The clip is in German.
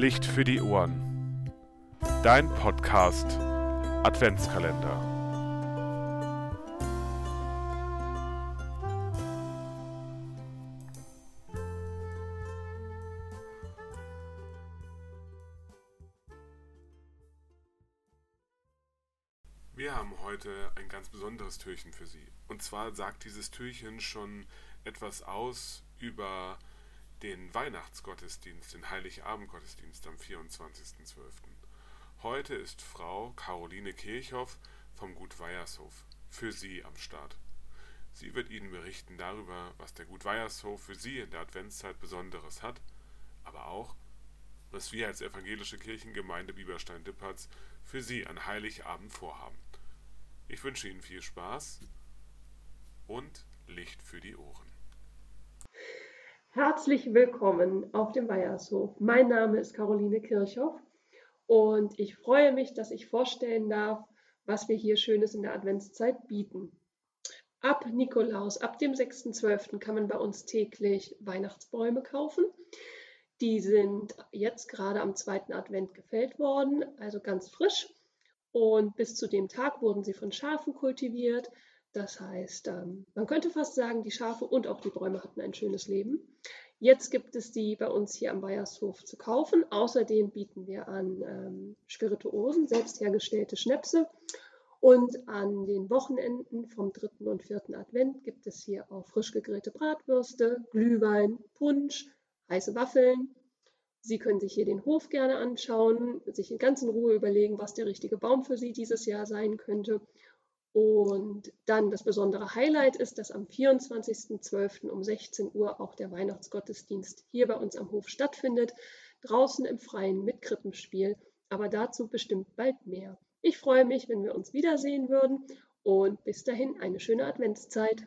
Licht für die Ohren. Dein Podcast Adventskalender. Wir haben heute ein ganz besonderes Türchen für Sie. Und zwar sagt dieses Türchen schon etwas aus über den Weihnachtsgottesdienst, den Heiligabendgottesdienst am 24.12. Heute ist Frau Caroline Kirchhoff vom Gut Weiershof für Sie am Start. Sie wird Ihnen berichten darüber, was der Gut Weiershof für Sie in der Adventszeit Besonderes hat, aber auch, was wir als evangelische Kirchengemeinde Bieberstein-Dippertz für Sie an Heiligabend vorhaben. Ich wünsche Ihnen viel Spaß und Licht für die Ohren. Herzlich willkommen auf dem Weiershof. Mein Name ist Caroline Kirchhoff und ich freue mich, dass ich vorstellen darf, was wir hier Schönes in der Adventszeit bieten. Ab Nikolaus, ab dem 6.12. kann man bei uns täglich Weihnachtsbäume kaufen. Die sind jetzt gerade am zweiten Advent gefällt worden, also ganz frisch. Und bis zu dem Tag wurden sie von Schafen kultiviert. Das heißt, ähm, man könnte fast sagen, die Schafe und auch die Bäume hatten ein schönes Leben. Jetzt gibt es die bei uns hier am Bayershof zu kaufen. Außerdem bieten wir an ähm, Spirituosen, selbst hergestellte Schnäpse. Und an den Wochenenden vom dritten und vierten Advent gibt es hier auch frisch gegrillte Bratwürste, Glühwein, Punsch, heiße Waffeln. Sie können sich hier den Hof gerne anschauen, sich in ganz in Ruhe überlegen, was der richtige Baum für Sie dieses Jahr sein könnte. Und dann das besondere Highlight ist, dass am 24.12. um 16 Uhr auch der Weihnachtsgottesdienst hier bei uns am Hof stattfindet, draußen im Freien mit Krippenspiel, aber dazu bestimmt bald mehr. Ich freue mich, wenn wir uns wiedersehen würden und bis dahin eine schöne Adventszeit.